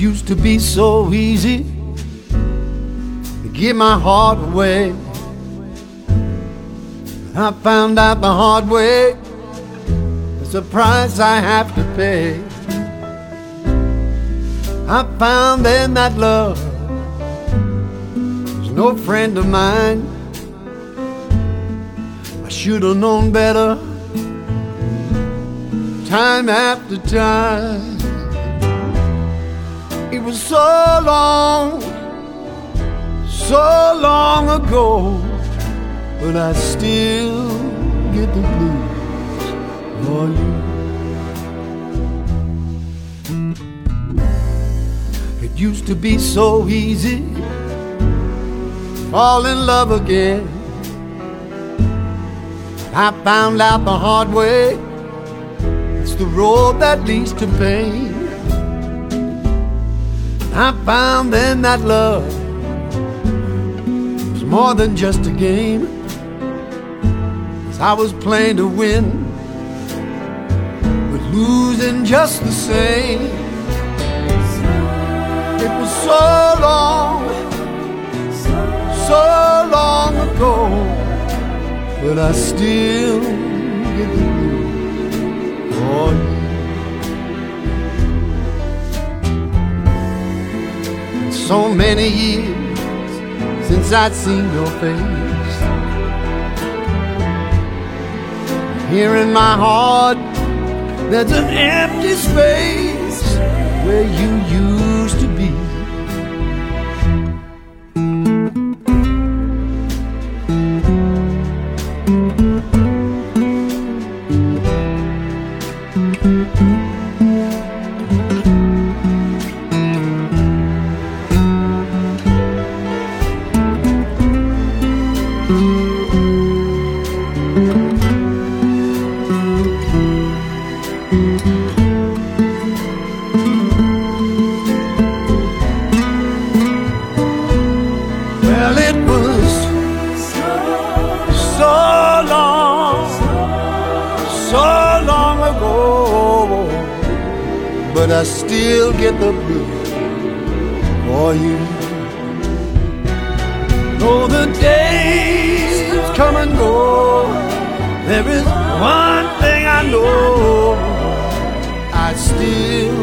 Used to be so easy to give my heart away. I found out the hard way. It's a price I have to pay. I found then that love is no friend of mine. I should have known better time after time. It was so long, so long ago, but I still get the blues for you. It used to be so easy, fall in love again. I found out the hard way, it's the road that leads to pain. I found then that love was more than just a game. As I was playing to win, but losing just the same. It was so long, so long ago, but I still get the blues so many years since I'd seen your face. Here in my heart, there's an empty space where you used but I still get the blues for you. Though the days come and go, there is one thing I know, I still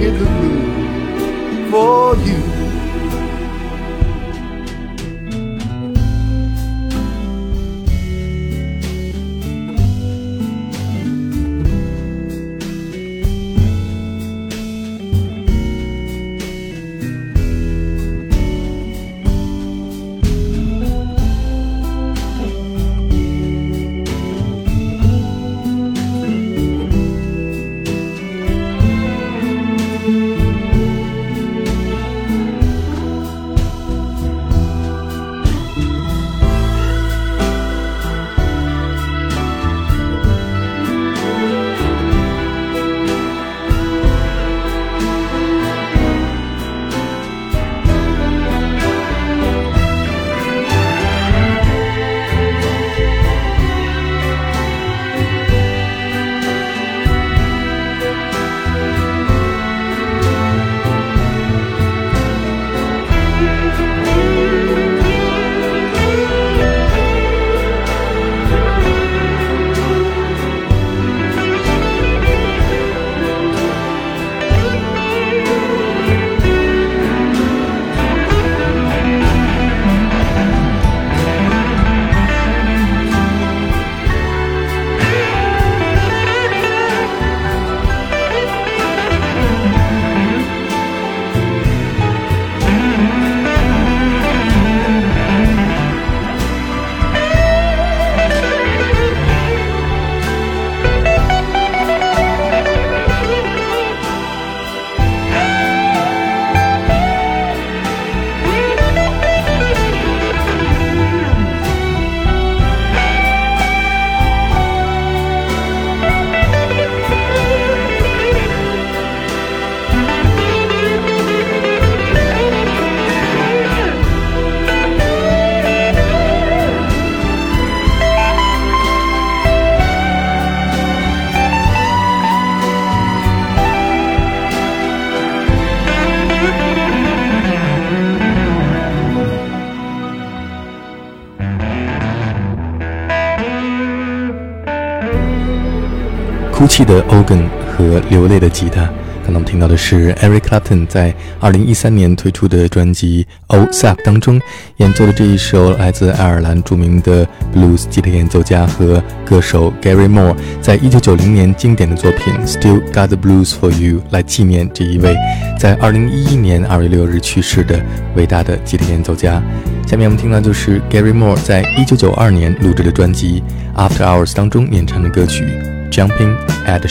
get the blues for you. 气的 organ 和流泪的吉他。刚刚听到的是 Eric Clapton 在2013年推出的专辑《Old Sap》当中演奏的这一首来自爱尔兰著名的 blues 吉他演奏家和歌手 Gary Moore 在1990年经典的作品《Still Got the Blues for You》来纪念这一位在2011年2月6日去世的伟大的吉他演奏家。下面我们听到就是 Gary Moore 在1992年录制的专辑《After Hours》当中演唱的歌曲《Jumping at the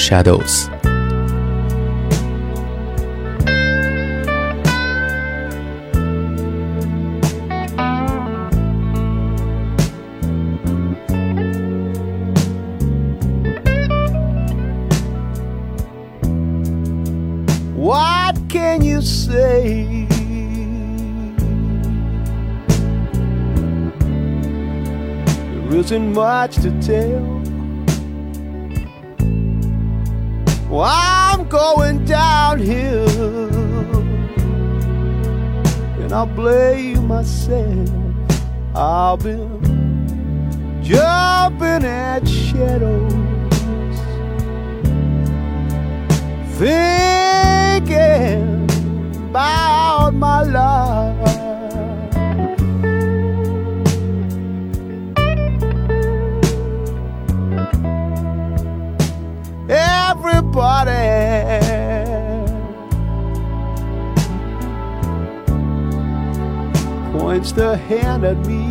There isn't much to tell. Well, I'm going downhill, and I blame myself. I've been jumping at shadows, thinking about my life. Points the hand at me.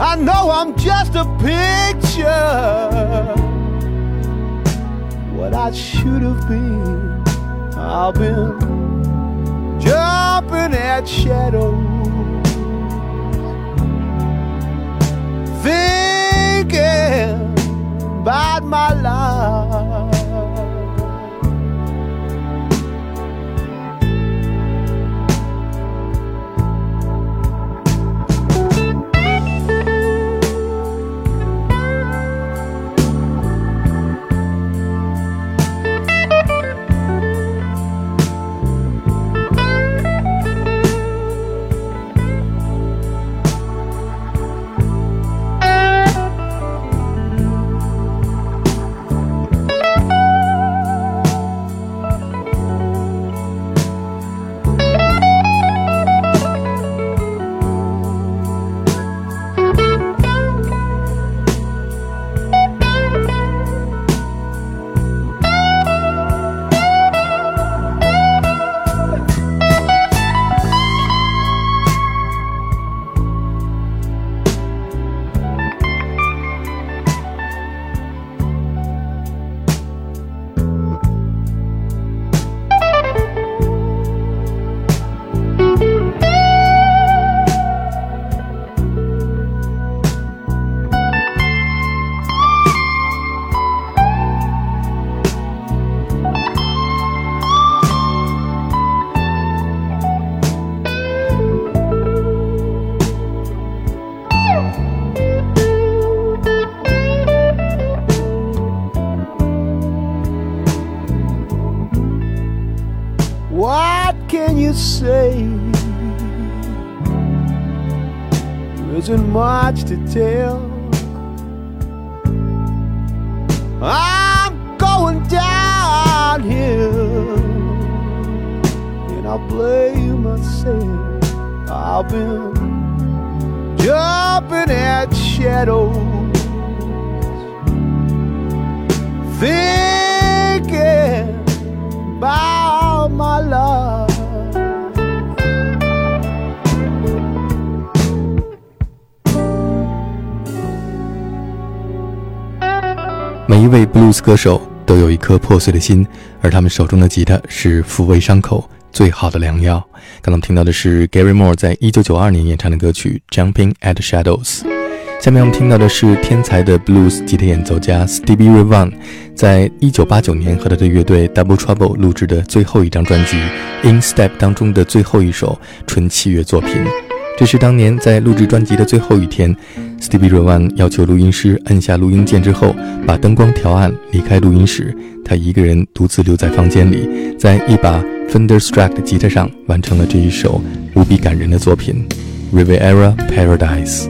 I know I'm just a picture. What I should have been, I've been jumping at shadows, thinking about my life. Jumping at shadows, thinking about my love. 每一位布鲁斯歌手都有一颗破碎的心，而他们手中的吉他是抚慰伤口最好的良药。刚刚听到的是 Gary Moore 在一九九二年演唱的歌曲《Jumping at Shadows》。下面我们听到的是天才的 blues 吉他演奏家 Stevie Ray Vaughan 在一九八九年和他的乐队 Double Trouble 录制的最后一张专辑《In Step》当中的最后一首纯器乐作品。这是当年在录制专辑的最后一天，Stevie Ray Vaughan 要求录音师按下录音键之后，把灯光调暗，离开录音室。他一个人独自留在房间里，在一把 Fender Strat 的吉他上完成了这一首无比感人的作品《Rivera Paradise》。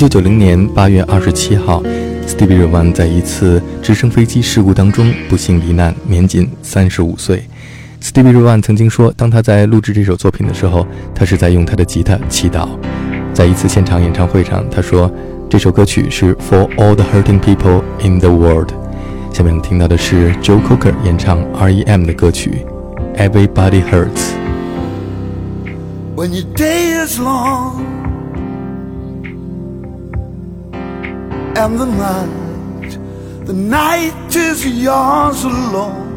九九零年八月二十七号，Stevie Ray v a n 在一次直升飞机事故当中不幸罹难，年仅三十五岁。Stevie Ray v a n 曾经说，当他在录制这首作品的时候，他是在用他的吉他祈祷。在一次现场演唱会上，他说这首歌曲是 For all the hurting people in the world。下面听到的是 Joe Cocker 演唱 R.E.M. 的歌曲 Everybody Hurts。When your day is long and the night, the night is yours alone.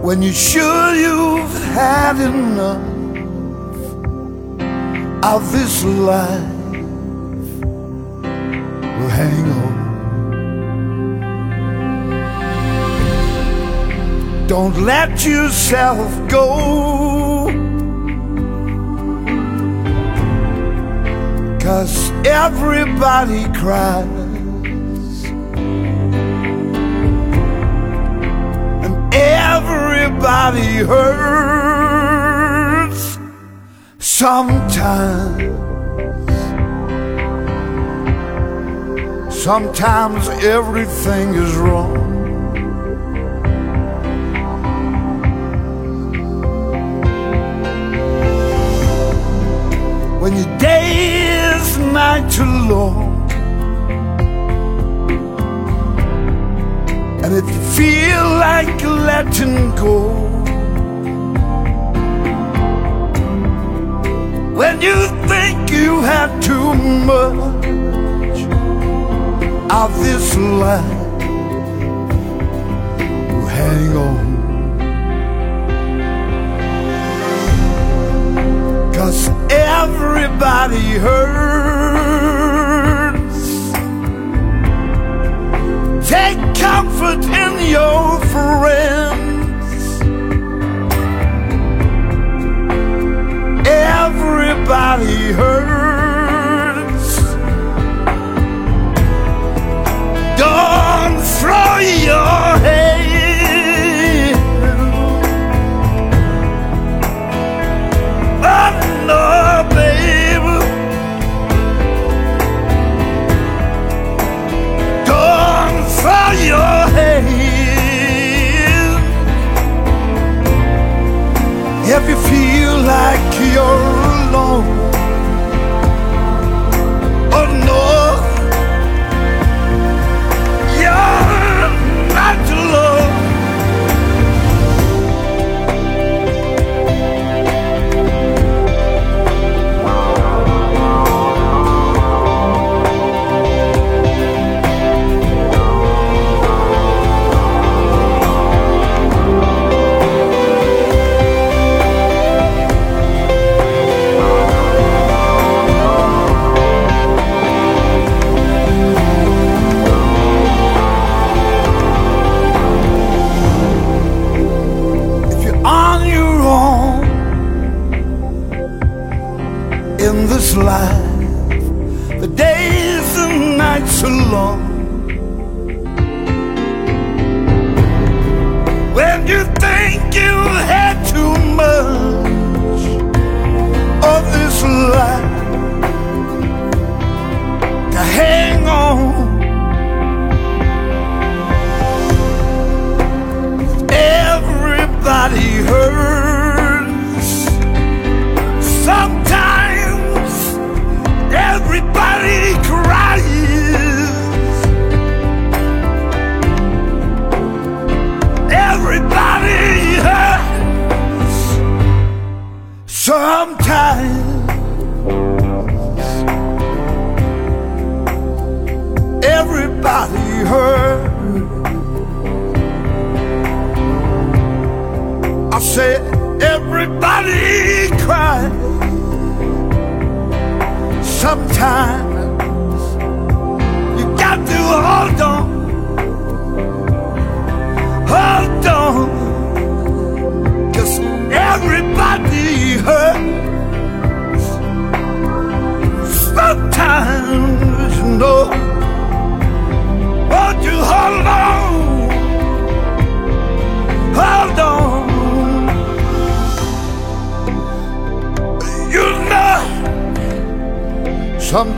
When you're sure you've had enough of this life, well, hang on. Don't let yourself go. Cause everybody cries. And everybody hurts sometimes. Sometimes everything is wrong. when your day is night long. And you feel like letting go, when you think you have too much of this life, hang on. Cause everybody hurts. Take comfort in your friends. Everybody hurts.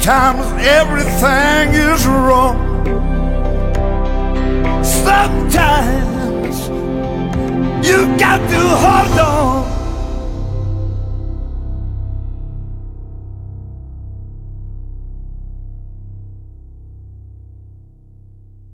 Sometimes everything is wrong. Sometimes you got to hold on.